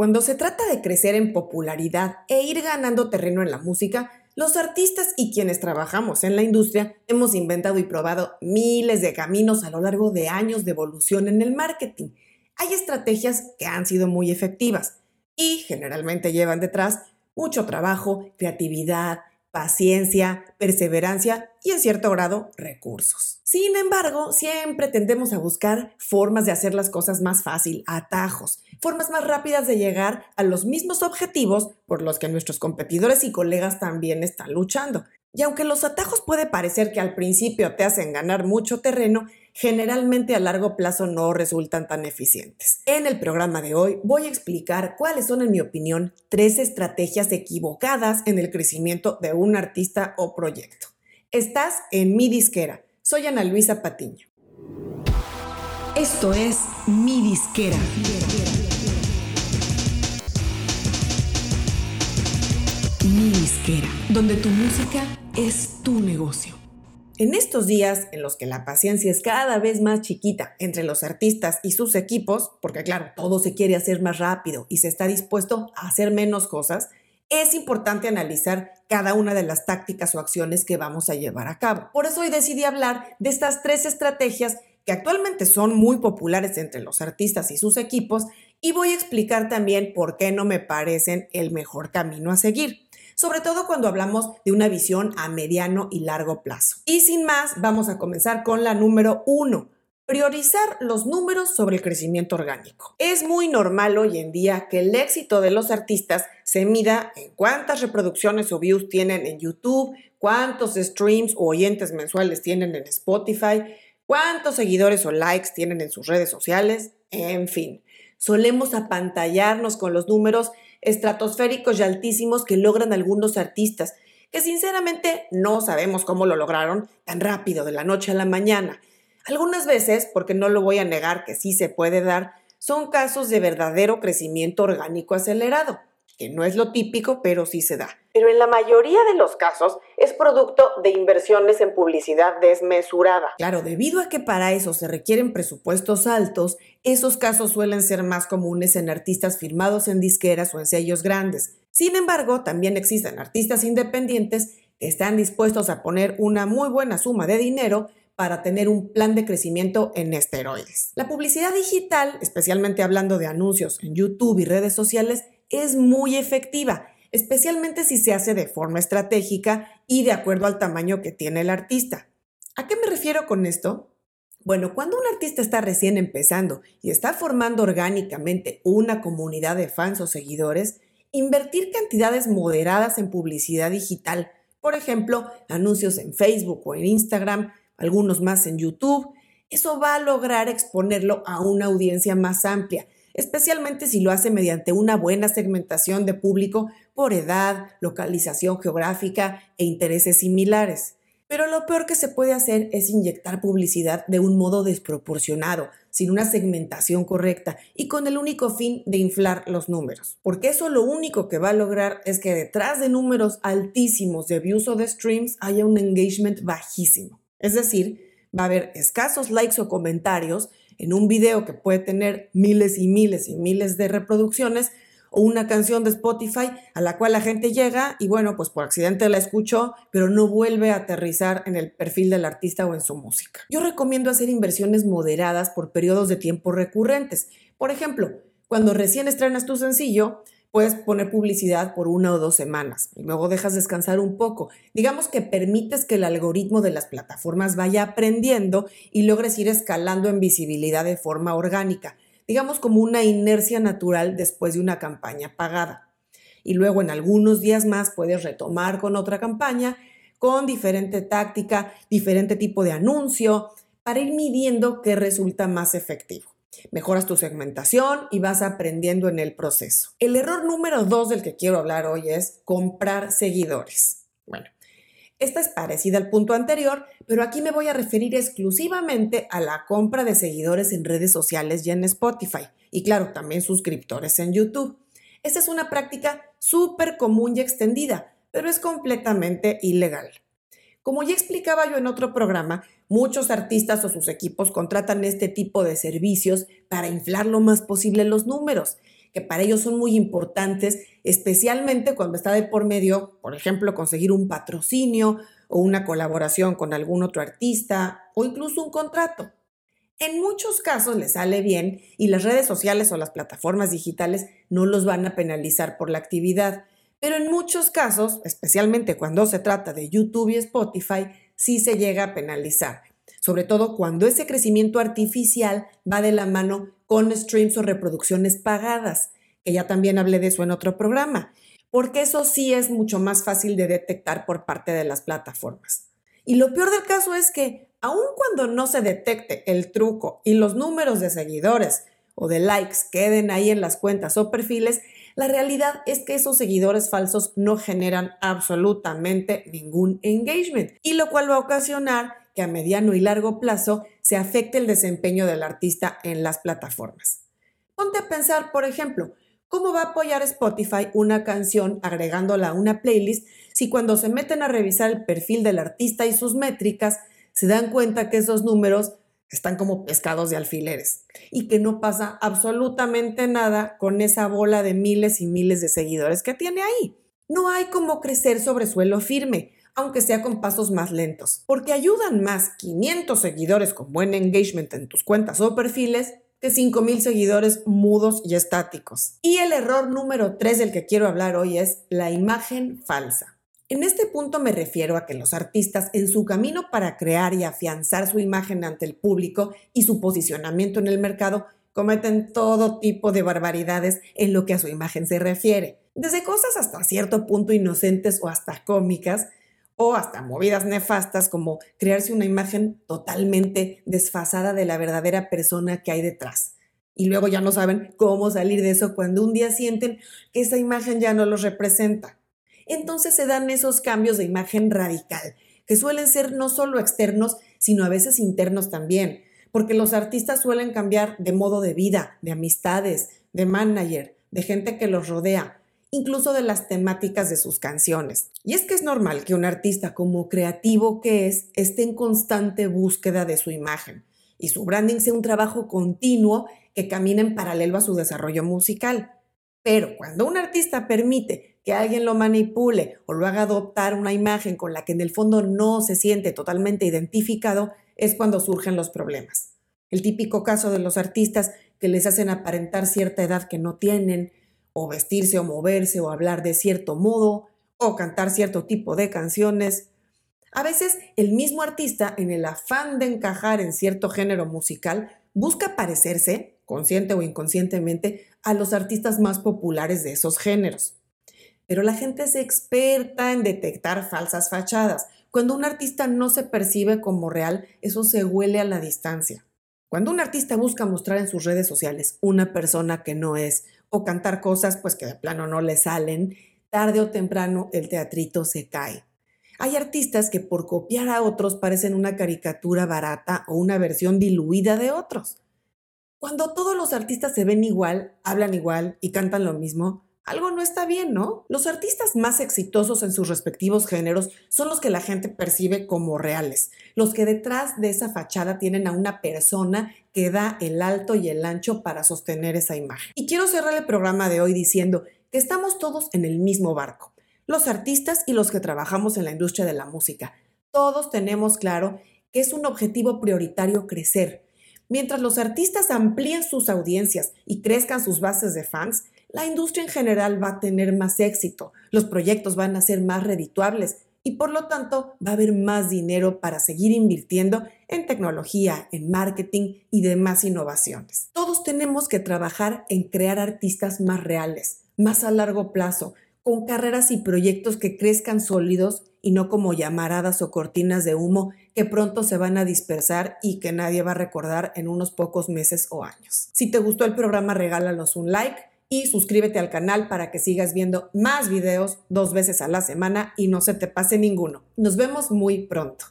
Cuando se trata de crecer en popularidad e ir ganando terreno en la música, los artistas y quienes trabajamos en la industria hemos inventado y probado miles de caminos a lo largo de años de evolución en el marketing. Hay estrategias que han sido muy efectivas y generalmente llevan detrás mucho trabajo, creatividad, paciencia, perseverancia y en cierto grado recursos. Sin embargo, siempre tendemos a buscar formas de hacer las cosas más fácil, atajos, formas más rápidas de llegar a los mismos objetivos por los que nuestros competidores y colegas también están luchando. Y aunque los atajos puede parecer que al principio te hacen ganar mucho terreno, generalmente a largo plazo no resultan tan eficientes. En el programa de hoy voy a explicar cuáles son, en mi opinión, tres estrategias equivocadas en el crecimiento de un artista o proyecto. Estás en mi disquera. Soy Ana Luisa Patiño. Esto es mi disquera. Mi disquera, donde tu música es tu negocio. En estos días en los que la paciencia es cada vez más chiquita entre los artistas y sus equipos, porque claro, todo se quiere hacer más rápido y se está dispuesto a hacer menos cosas, es importante analizar cada una de las tácticas o acciones que vamos a llevar a cabo. Por eso hoy decidí hablar de estas tres estrategias que actualmente son muy populares entre los artistas y sus equipos y voy a explicar también por qué no me parecen el mejor camino a seguir sobre todo cuando hablamos de una visión a mediano y largo plazo. Y sin más, vamos a comenzar con la número uno. Priorizar los números sobre el crecimiento orgánico. Es muy normal hoy en día que el éxito de los artistas se mida en cuántas reproducciones o views tienen en YouTube, cuántos streams o oyentes mensuales tienen en Spotify, cuántos seguidores o likes tienen en sus redes sociales, en fin. Solemos apantallarnos con los números estratosféricos y altísimos que logran algunos artistas, que sinceramente no sabemos cómo lo lograron tan rápido de la noche a la mañana. Algunas veces, porque no lo voy a negar que sí se puede dar, son casos de verdadero crecimiento orgánico acelerado que no es lo típico, pero sí se da. Pero en la mayoría de los casos es producto de inversiones en publicidad desmesurada. Claro, debido a que para eso se requieren presupuestos altos, esos casos suelen ser más comunes en artistas firmados en disqueras o en sellos grandes. Sin embargo, también existen artistas independientes que están dispuestos a poner una muy buena suma de dinero para tener un plan de crecimiento en esteroides. La publicidad digital, especialmente hablando de anuncios en YouTube y redes sociales, es muy efectiva, especialmente si se hace de forma estratégica y de acuerdo al tamaño que tiene el artista. ¿A qué me refiero con esto? Bueno, cuando un artista está recién empezando y está formando orgánicamente una comunidad de fans o seguidores, invertir cantidades moderadas en publicidad digital, por ejemplo, anuncios en Facebook o en Instagram, algunos más en YouTube, eso va a lograr exponerlo a una audiencia más amplia especialmente si lo hace mediante una buena segmentación de público por edad, localización geográfica e intereses similares. Pero lo peor que se puede hacer es inyectar publicidad de un modo desproporcionado, sin una segmentación correcta y con el único fin de inflar los números. Porque eso lo único que va a lograr es que detrás de números altísimos de views o de streams haya un engagement bajísimo. Es decir, va a haber escasos likes o comentarios en un video que puede tener miles y miles y miles de reproducciones o una canción de Spotify a la cual la gente llega y bueno, pues por accidente la escuchó, pero no vuelve a aterrizar en el perfil del artista o en su música. Yo recomiendo hacer inversiones moderadas por periodos de tiempo recurrentes. Por ejemplo, cuando recién estrenas tu sencillo, puedes poner publicidad por una o dos semanas y luego dejas descansar un poco. Digamos que permites que el algoritmo de las plataformas vaya aprendiendo y logres ir escalando en visibilidad de forma orgánica, digamos como una inercia natural después de una campaña pagada. Y luego en algunos días más puedes retomar con otra campaña, con diferente táctica, diferente tipo de anuncio, para ir midiendo qué resulta más efectivo. Mejoras tu segmentación y vas aprendiendo en el proceso. El error número dos del que quiero hablar hoy es comprar seguidores. Bueno, esta es parecida al punto anterior, pero aquí me voy a referir exclusivamente a la compra de seguidores en redes sociales y en Spotify. Y claro, también suscriptores en YouTube. Esta es una práctica súper común y extendida, pero es completamente ilegal. Como ya explicaba yo en otro programa, muchos artistas o sus equipos contratan este tipo de servicios para inflar lo más posible los números. que para ellos son muy importantes, especialmente cuando está de por medio, por ejemplo, conseguir un patrocinio o una colaboración con algún otro artista o incluso un contrato. En muchos casos les sale bien y las redes sociales o las plataformas digitales no los van a penalizar por la actividad, pero en muchos casos, especialmente cuando se trata de YouTube y Spotify, sí se llega a penalizar, sobre todo cuando ese crecimiento artificial va de la mano con streams o reproducciones pagadas, que ya también hablé de eso en otro programa, porque eso sí es mucho más fácil de detectar por parte de las plataformas. Y lo peor del caso es que, aun cuando no se detecte el truco y los números de seguidores o de likes queden ahí en las cuentas o perfiles, la realidad es que esos seguidores falsos no generan absolutamente ningún engagement, y lo cual va a ocasionar que a mediano y largo plazo se afecte el desempeño del artista en las plataformas. Ponte a pensar, por ejemplo, ¿cómo va a apoyar Spotify una canción agregándola a una playlist si cuando se meten a revisar el perfil del artista y sus métricas se dan cuenta que esos números están como pescados de alfileres y que no pasa absolutamente nada con esa bola de miles y miles de seguidores que tiene ahí? No hay como crecer sobre suelo firme aunque sea con pasos más lentos, porque ayudan más 500 seguidores con buen engagement en tus cuentas o perfiles que 5.000 seguidores mudos y estáticos. Y el error número 3 del que quiero hablar hoy es la imagen falsa. En este punto me refiero a que los artistas en su camino para crear y afianzar su imagen ante el público y su posicionamiento en el mercado cometen todo tipo de barbaridades en lo que a su imagen se refiere, desde cosas hasta cierto punto inocentes o hasta cómicas, o hasta movidas nefastas como crearse una imagen totalmente desfasada de la verdadera persona que hay detrás. Y luego ya no saben cómo salir de eso cuando un día sienten que esa imagen ya no los representa. Entonces se dan esos cambios de imagen radical, que suelen ser no solo externos, sino a veces internos también, porque los artistas suelen cambiar de modo de vida, de amistades, de manager, de gente que los rodea, incluso de las temáticas de sus canciones. Y es que es normal que un artista como creativo que es esté en constante búsqueda de su imagen y su branding sea un trabajo continuo que camina en paralelo a su desarrollo musical. Pero cuando un artista permite que alguien lo manipule o lo haga adoptar una imagen con la que en el fondo no se siente totalmente identificado, es cuando surgen los problemas. El típico caso de los artistas que les hacen aparentar cierta edad que no tienen, o vestirse o moverse o hablar de cierto modo o cantar cierto tipo de canciones. A veces el mismo artista, en el afán de encajar en cierto género musical, busca parecerse, consciente o inconscientemente, a los artistas más populares de esos géneros. Pero la gente es experta en detectar falsas fachadas. Cuando un artista no se percibe como real, eso se huele a la distancia. Cuando un artista busca mostrar en sus redes sociales una persona que no es, o cantar cosas pues que de plano no le salen, tarde o temprano el teatrito se cae. Hay artistas que por copiar a otros parecen una caricatura barata o una versión diluida de otros. Cuando todos los artistas se ven igual, hablan igual y cantan lo mismo, algo no está bien, ¿no? Los artistas más exitosos en sus respectivos géneros son los que la gente percibe como reales, los que detrás de esa fachada tienen a una persona que da el alto y el ancho para sostener esa imagen. Y quiero cerrar el programa de hoy diciendo que estamos todos en el mismo barco, los artistas y los que trabajamos en la industria de la música. Todos tenemos claro que es un objetivo prioritario crecer. Mientras los artistas amplíen sus audiencias y crezcan sus bases de fans, la industria en general va a tener más éxito, los proyectos van a ser más redituables y por lo tanto va a haber más dinero para seguir invirtiendo en tecnología, en marketing y demás innovaciones. Todos tenemos que trabajar en crear artistas más reales, más a largo plazo, con carreras y proyectos que crezcan sólidos y no como llamaradas o cortinas de humo que pronto se van a dispersar y que nadie va a recordar en unos pocos meses o años. Si te gustó el programa, regálanos un like y suscríbete al canal para que sigas viendo más videos dos veces a la semana y no se te pase ninguno. Nos vemos muy pronto.